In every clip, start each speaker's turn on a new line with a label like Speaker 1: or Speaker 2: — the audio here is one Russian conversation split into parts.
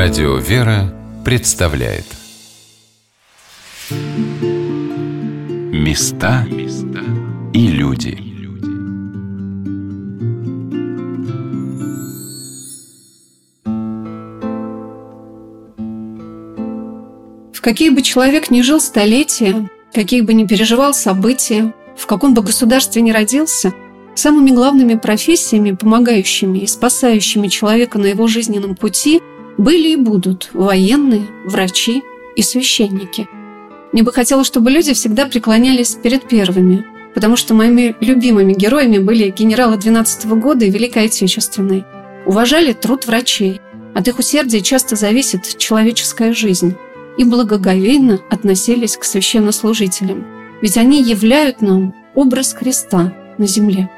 Speaker 1: Радио «Вера» представляет. Места и люди.
Speaker 2: В каких бы человек ни жил столетия, каких бы ни переживал события, в каком бы государстве ни родился, самыми главными профессиями, помогающими и спасающими человека на его жизненном пути – были и будут военные, врачи и священники. Мне бы хотелось, чтобы люди всегда преклонялись перед первыми, потому что моими любимыми героями были генералы 12 -го года и Великой Отечественной. Уважали труд врачей. От их усердия часто зависит человеческая жизнь. И благоговейно относились к священнослужителям. Ведь они являют нам образ Христа на земле.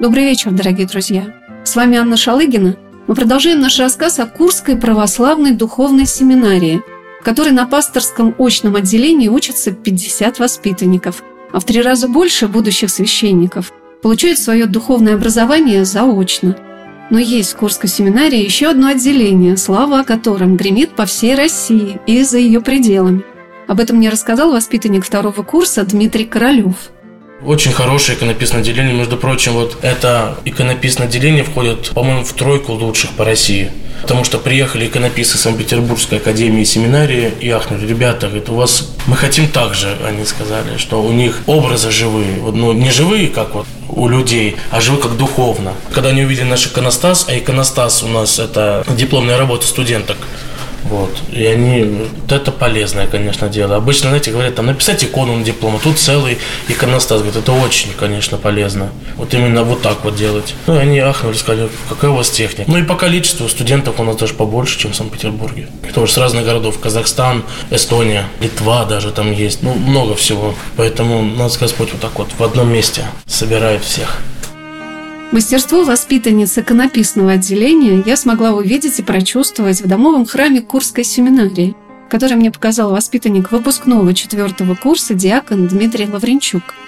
Speaker 2: Добрый вечер, дорогие друзья! С вами Анна Шалыгина – мы продолжаем наш рассказ о Курской православной духовной семинарии, в которой на пасторском очном отделении учатся 50 воспитанников, а в три раза больше будущих священников получают свое духовное образование заочно. Но есть в Курской семинарии еще одно отделение, слава о котором гремит по всей России и за ее пределами. Об этом мне рассказал воспитанник второго курса Дмитрий Королев –
Speaker 3: очень хорошее иконописное отделение. Между прочим, вот это иконописное отделение входит, по-моему, в тройку лучших по России. Потому что приехали иконописцы Санкт-Петербургской академии семинарии и ахнули, ребята, говорит, у вас мы хотим так же, они сказали, что у них образы живые, вот, ну, не живые, как вот у людей, а живые как духовно. Когда они увидели наш иконостас, а иконостас у нас это дипломная работа студенток, вот. И они, это полезное, конечно, дело. Обычно, знаете, говорят, там, написать икону на диплом, а тут целый иконостас. Говорит, это очень, конечно, полезно. Вот именно вот так вот делать. Ну, и они ахнули, сказали, какая у вас техника. Ну, и по количеству студентов у нас даже побольше, чем в Санкт-Петербурге. Тоже с разных городов. Казахстан, Эстония, Литва даже там есть. Ну, много всего. Поэтому, надо Господь вот так вот в одном месте собирает всех.
Speaker 2: Мастерство воспитанницы иконописного отделения я смогла увидеть и прочувствовать в домовом храме Курской семинарии, который мне показал воспитанник выпускного четвертого курса диакон Дмитрий Лавренчук –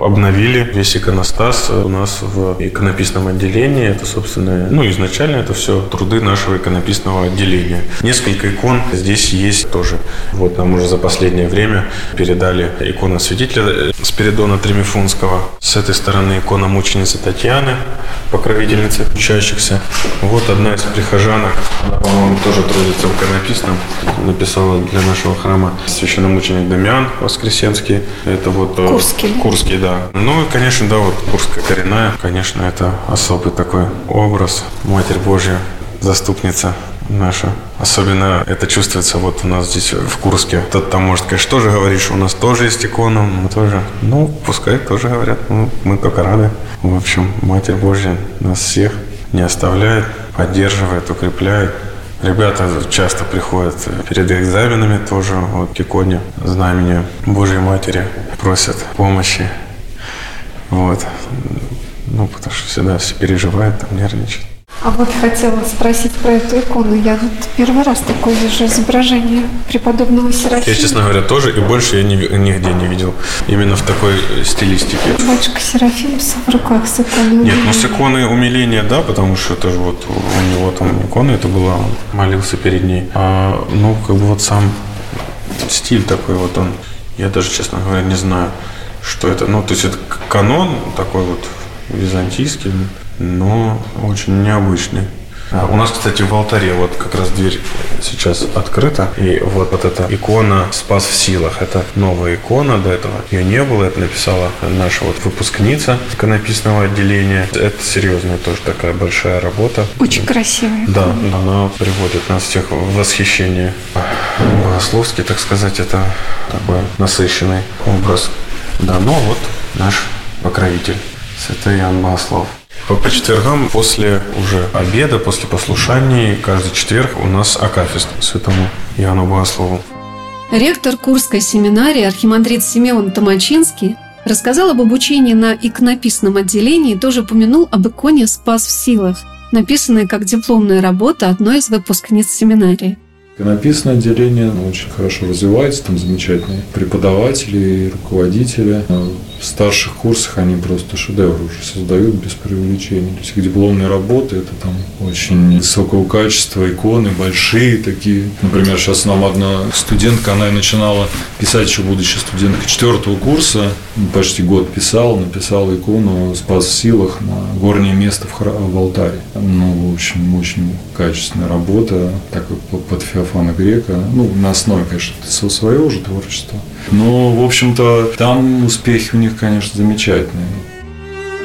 Speaker 4: обновили весь иконостас у нас в иконописном отделении. Это, собственно, ну, изначально это все труды нашего иконописного отделения. Несколько икон здесь есть тоже. Вот нам уже за последнее время передали икона святителя Спиридона Тремифунского. С этой стороны икона мученицы Татьяны, покровительницы учащихся. Вот одна из прихожанок, она, по-моему, тоже трудится в иконописном, написала для нашего храма священномученик Дамиан Воскресенский. Это вот
Speaker 2: э, Курский,
Speaker 4: Курский да. Ну, конечно, да, вот Курская коренная, конечно, это особый такой образ. Матерь Божья, заступница наша. Особенно это чувствуется вот у нас здесь в Курске. Кто-то там может, конечно, тоже говоришь, у нас тоже есть икона, мы тоже, ну, пускай тоже говорят, ну, мы только рады. В общем, Матерь Божья нас всех не оставляет, поддерживает, укрепляет. Ребята часто приходят перед экзаменами тоже вот к иконе знамени Божьей Матери, просят помощи. Вот. Ну, потому что всегда все переживают, там нервничают.
Speaker 2: А вот хотела спросить про эту икону. Я тут первый раз такое вижу изображение преподобного Серафима.
Speaker 4: Я, честно говоря, тоже, и больше я ни, нигде не видел именно в такой стилистике.
Speaker 2: Батюшка Серафим в руках с иконой.
Speaker 4: Нет, ну с иконой умиления, да, потому что это же вот у него там икона это была, он молился перед ней. А, ну, как бы вот сам стиль такой вот он, я даже, честно говоря, не знаю, что это. Ну, то есть это канон такой вот византийский, но очень необычный. А у нас, кстати, в алтаре вот как раз дверь сейчас открыта. И вот, вот эта икона «Спас в силах». Это новая икона, до этого ее не было. Это написала наша вот выпускница иконописного отделения. Это серьезная тоже такая большая работа.
Speaker 2: Очень красивая.
Speaker 4: Да, она приводит нас всех в восхищение. Богословский, так сказать, это такой насыщенный образ. Да, ну вот наш покровитель, святой Иоанн Богослов. По, по четвергам после уже обеда, после послушаний, каждый четверг у нас акафист святому Иоанну Богослову.
Speaker 2: Ректор Курской семинарии архимандрит Симеон Томачинский рассказал об обучении на иконописном отделении и тоже упомянул об иконе «Спас в силах», написанной как дипломная работа одной из выпускниц семинарии.
Speaker 5: Написано отделение очень хорошо развивается, там замечательные преподаватели и руководители. В старших курсах они просто шедевр уже создают без преувеличения. То есть их дипломные работы – это там очень высокого качества иконы, большие такие. Например, сейчас нам одна студентка, она начинала писать еще будучи студенткой четвертого курса, почти год писала, написала икону «Спас в силах» на горнее место в, храм, в алтаре. Ну, в общем, очень качественная работа, так как под Феофана Грека, ну, на основе, конечно, своего уже творчества. Но, в общем-то, там успехи у них, конечно, замечательные.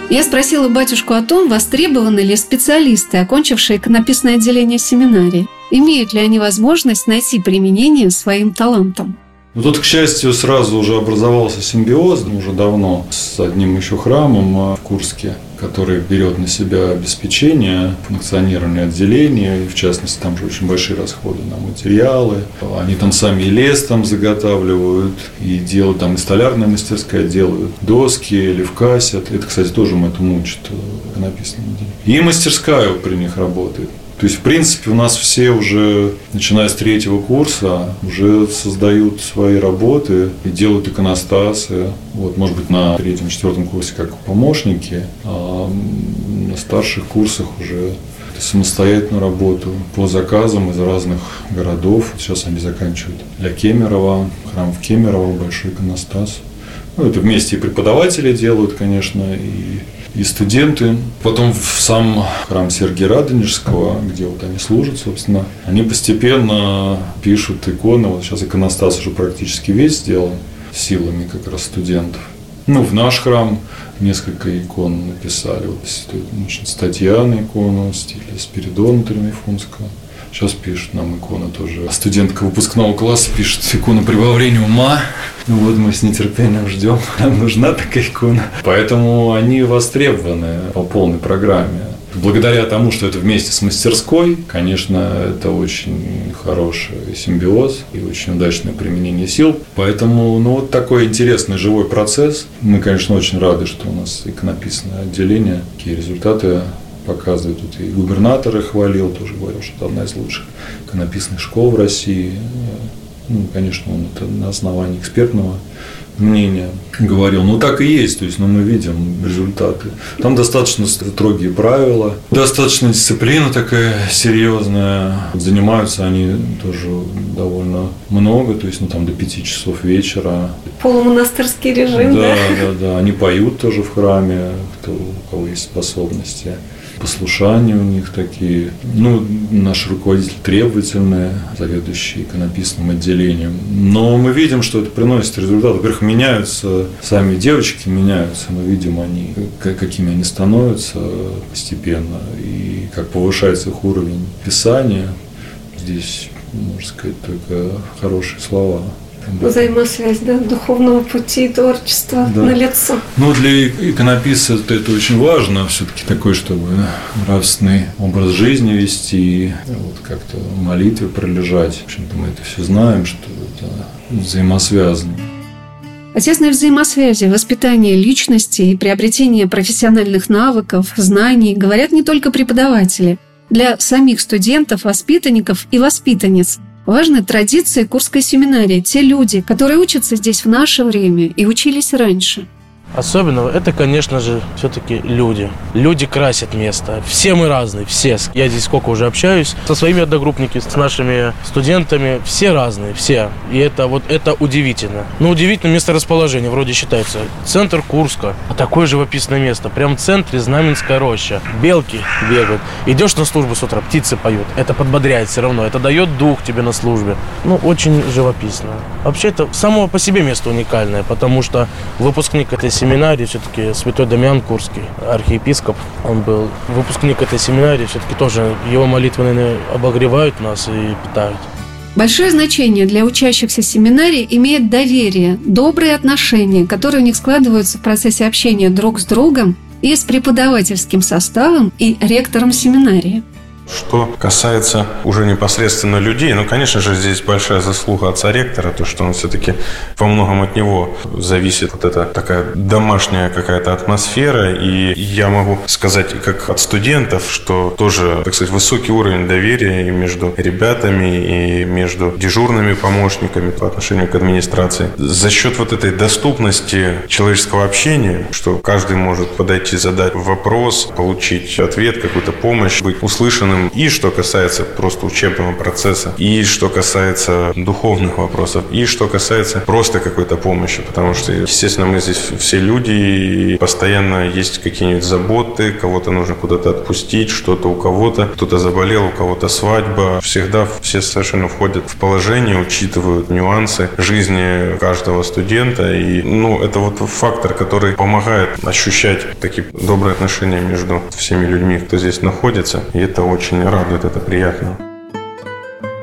Speaker 2: Я спросила батюшку о том, востребованы ли специалисты, окончившие иконописное отделение семинарии. Имеют ли они возможность найти применение своим талантам?
Speaker 5: Ну, тут, к счастью, сразу уже образовался симбиоз уже давно с одним еще храмом а, в Курске, который берет на себя обеспечение функционирования отделения, и в частности, там же очень большие расходы на материалы. Они там сами и лес там заготавливают, и делают там и столярная мастерская, делают доски, левкасят. Это, кстати, тоже мы этому учат э, написано. И мастерская при них работает. То есть, в принципе, у нас все уже, начиная с третьего курса, уже создают свои работы и делают иконостасы. Вот, может быть, на третьем, четвертом курсе как помощники, а на старших курсах уже самостоятельную работу по заказам из разных городов. Сейчас они заканчивают для Кемерово, храм в Кемерово, большой иконостас. Ну, это вместе и преподаватели делают, конечно, и и студенты. Потом в сам храм Сергия Радонежского, где вот они служат, собственно, они постепенно пишут иконы. Вот сейчас иконостас уже практически весь сделан силами как раз студентов. Ну, в наш храм несколько икон написали. Вот значит, Татьяна икону в стиле Спиридона Тримифунского. Сейчас пишут нам иконы тоже. Студентка выпускного класса пишет икону прибавления ума. Ну вот мы с нетерпением ждем. Нам нужна такая икона. Поэтому они востребованы по полной программе. Благодаря тому, что это вместе с мастерской, конечно, это очень хороший симбиоз и очень удачное применение сил. Поэтому, ну, вот такой интересный живой процесс. Мы, конечно, очень рады, что у нас иконописное отделение. Какие результаты показывает. Тут и губернатор их хвалил, тоже говорил, что это одна из лучших иконописных школ в России. Ну, конечно, он это на основании экспертного мнения говорил. Ну, так и есть, то есть, ну, мы видим результаты. Там достаточно строгие правила, достаточно дисциплина такая серьезная. Занимаются они тоже довольно много, то есть, ну, там до пяти часов вечера.
Speaker 2: Полумонастырский режим,
Speaker 5: да? Да, да, да. Они поют тоже в храме, кто, у кого есть способности послушания у них такие. Ну, наш руководитель требовательный, заведующий иконописным отделением. Но мы видим, что это приносит результат. Во-первых, меняются сами девочки, меняются. Мы видим, они, какими они становятся постепенно и как повышается их уровень писания. Здесь, можно сказать, только хорошие слова
Speaker 2: взаимосвязь да, духовного пути и творчества да. на лицо.
Speaker 5: Ну, для иконописца это, очень важно, все-таки такой, чтобы нравственный образ жизни вести, вот как-то молитвы пролежать. В общем-то, мы это все знаем, что это взаимосвязано.
Speaker 2: О тесной взаимосвязи, воспитании личности и приобретении профессиональных навыков, знаний говорят не только преподаватели. Для самих студентов, воспитанников и воспитанниц Важны традиции Курской семинарии, те люди, которые учатся здесь в наше время и учились раньше –
Speaker 3: Особенного это, конечно же, все-таки люди. Люди красят место. Все мы разные, все. Я здесь сколько уже общаюсь со своими одногруппниками, с нашими студентами. Все разные, все. И это вот это удивительно. Ну, удивительно место расположения. Вроде считается центр Курска. А такое живописное место. Прям в центре Знаменская роща. Белки бегают. Идешь на службу с утра, птицы поют. Это подбодряет все равно. Это дает дух тебе на службе. Ну, очень живописно. Вообще, это само по себе место уникальное, потому что выпускник этой семьи семинарии все-таки святой Дамиан Курский, архиепископ, он был выпускник этой семинарии, все-таки тоже его молитвы, наверное, обогревают нас и питают.
Speaker 2: Большое значение для учащихся семинарии имеет доверие, добрые отношения, которые у них складываются в процессе общения друг с другом и с преподавательским составом и ректором семинарии.
Speaker 4: Что касается уже непосредственно людей, ну, конечно же, здесь большая заслуга отца ректора, то, что он все-таки во многом от него зависит вот эта такая домашняя какая-то атмосфера. И я могу сказать, как от студентов, что тоже, так сказать, высокий уровень доверия и между ребятами, и между дежурными помощниками по отношению к администрации. За счет вот этой доступности человеческого общения, что каждый может подойти, задать вопрос, получить ответ, какую-то помощь, быть услышанным. И что касается просто учебного процесса, и что касается духовных вопросов, и что касается просто какой-то помощи. Потому что, естественно, мы здесь все люди, и постоянно есть какие-нибудь заботы, кого-то нужно куда-то отпустить, что-то у кого-то, кто-то заболел, у кого-то свадьба. Всегда все совершенно входят в положение, учитывают нюансы жизни каждого студента. И, ну, это вот фактор, который помогает ощущать такие добрые отношения между всеми людьми, кто здесь находится. И это очень радует, это приятно.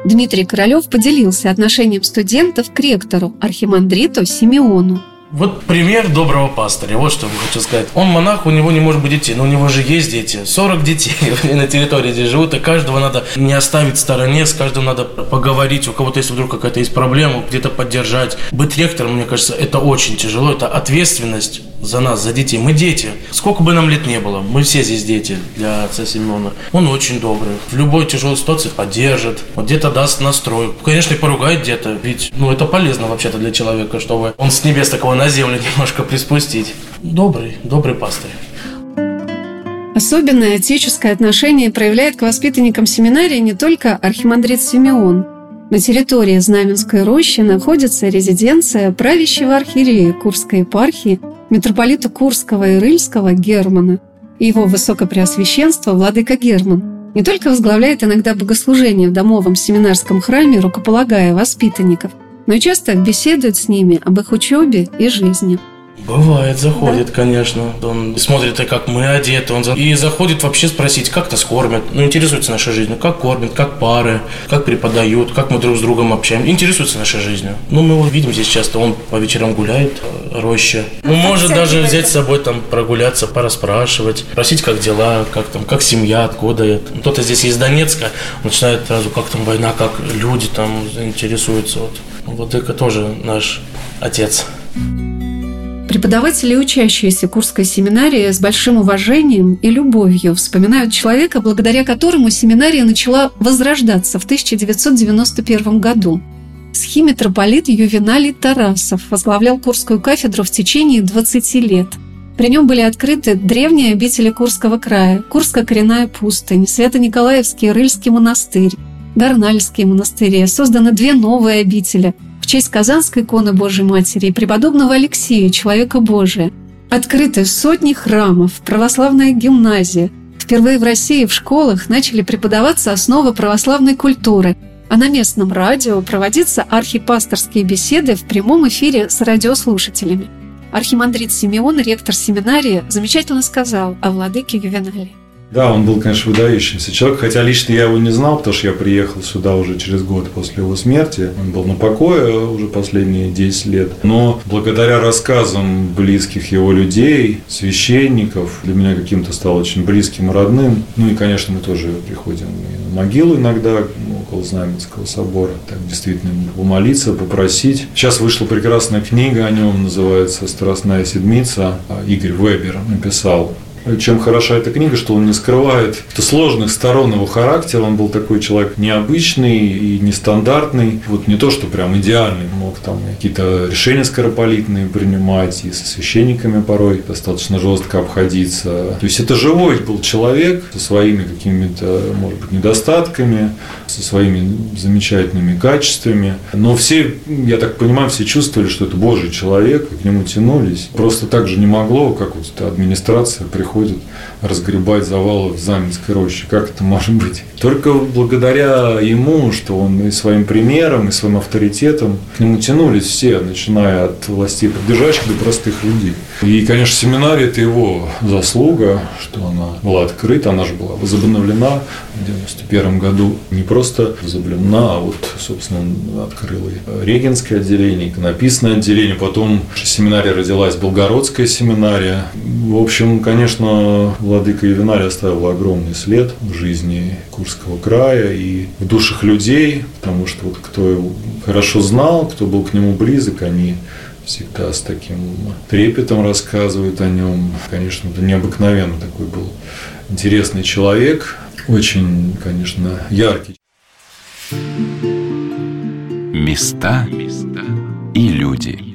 Speaker 2: Дмитрий Королев поделился отношением студентов к ректору, архимандриту Симеону.
Speaker 3: Вот пример доброго пастыря. Вот что я хочу сказать. Он монах, у него не может быть детей, но у него же есть дети. 40 детей на территории, где живут, и каждого надо не оставить в стороне, с каждым надо поговорить. У кого-то, если вдруг какая-то есть проблема, где-то поддержать. Быть ректором, мне кажется, это очень тяжело. Это ответственность за нас, за детей. Мы дети. Сколько бы нам лет не было, мы все здесь дети для отца Семена. Он очень добрый. В любой тяжелой ситуации поддержит. Вот где-то даст настрой. Конечно, и поругает где-то. Ведь, ну, это полезно вообще-то для человека, чтобы он с небес такого на землю немножко приспустить. Добрый, добрый пастырь.
Speaker 2: Особенное отеческое отношение проявляет к воспитанникам семинарии не только архимандрит Симеон. На территории Знаменской рощи находится резиденция правящего архиерея Курской епархии митрополита Курского и Рыльского Германа и его высокопреосвященство владыка Герман не только возглавляет иногда богослужение в домовом семинарском храме, рукополагая воспитанников, но и часто беседует с ними об их учебе и жизни.
Speaker 3: Бывает, заходит, да. конечно. Он смотрит, как мы одеты. Он. И заходит вообще спросить, как нас кормят. Ну, интересуется нашей жизнью. Как кормят, как пары, как преподают, как мы друг с другом общаемся. Интересуется нашей жизнью. Ну, мы его видим здесь часто. Он по вечерам гуляет, э, роща. Ну, может даже взять с собой там прогуляться, пораспрашивать. Спросить, как дела, как там, как семья, откуда это. Кто-то здесь из Донецка, начинает сразу, как там война, как люди там интересуются. Вот. Это тоже наш отец.
Speaker 2: Преподаватели и учащиеся Курской семинарии с большим уважением и любовью вспоминают человека, благодаря которому семинария начала возрождаться в 1991 году. Схимитрополит Ювеналий Тарасов возглавлял Курскую кафедру в течение 20 лет. При нем были открыты древние обители Курского края, Курско-коренная пустынь, Свято-Николаевский Рыльский монастырь, Горнальские монастыри, созданы две новые обители – честь Казанской иконы Божьей Матери и преподобного Алексея, человека Божия. Открыты сотни храмов, православная гимназия. Впервые в России в школах начали преподаваться основы православной культуры, а на местном радио проводиться архипасторские беседы в прямом эфире с радиослушателями. Архимандрит Симеон, ректор семинарии, замечательно сказал о владыке Ювенале.
Speaker 5: Да, он был, конечно, выдающимся человек, хотя лично я его не знал, потому что я приехал сюда уже через год после его смерти. Он был на покое уже последние 10 лет. Но благодаря рассказам близких его людей, священников, для меня каким-то стал очень близким и родным. Ну и, конечно, мы тоже приходим на могилу иногда, около Знаменского собора, так действительно помолиться, попросить. Сейчас вышла прекрасная книга о нем, называется «Страстная седмица». Игорь Вебер написал чем хороша эта книга, что он не скрывает сложных сторон его характера. Он был такой человек необычный и нестандартный. Вот не то, что прям идеальный. Мог там какие-то решения скорополитные принимать и со священниками порой достаточно жестко обходиться. То есть это живой был человек со своими какими-то, может быть, недостатками, со своими замечательными качествами. Но все, я так понимаю, все чувствовали, что это Божий человек, и к нему тянулись. Просто так же не могло, как вот администрация приходит разгребать завалы в Заменской роще. Как это может быть? Только благодаря ему, что он и своим примером, и своим авторитетом к нему тянулись все, начиная от властей поддержащих до простых людей. И, конечно, семинария – это его заслуга, что она была открыта, она же была возобновлена в 1991 году. Не просто просто Заблюмна, а вот, собственно, открыл и Регенское отделение, иконописное отделение, потом семинария родилась, Белгородская семинария. В общем, конечно, владыка Ювенарий оставил огромный след в жизни Курского края и в душах людей, потому что вот кто его хорошо знал, кто был к нему близок, они всегда с таким трепетом рассказывают о нем. Конечно, это необыкновенно такой был интересный человек, очень, конечно, яркий.
Speaker 1: Места и люди.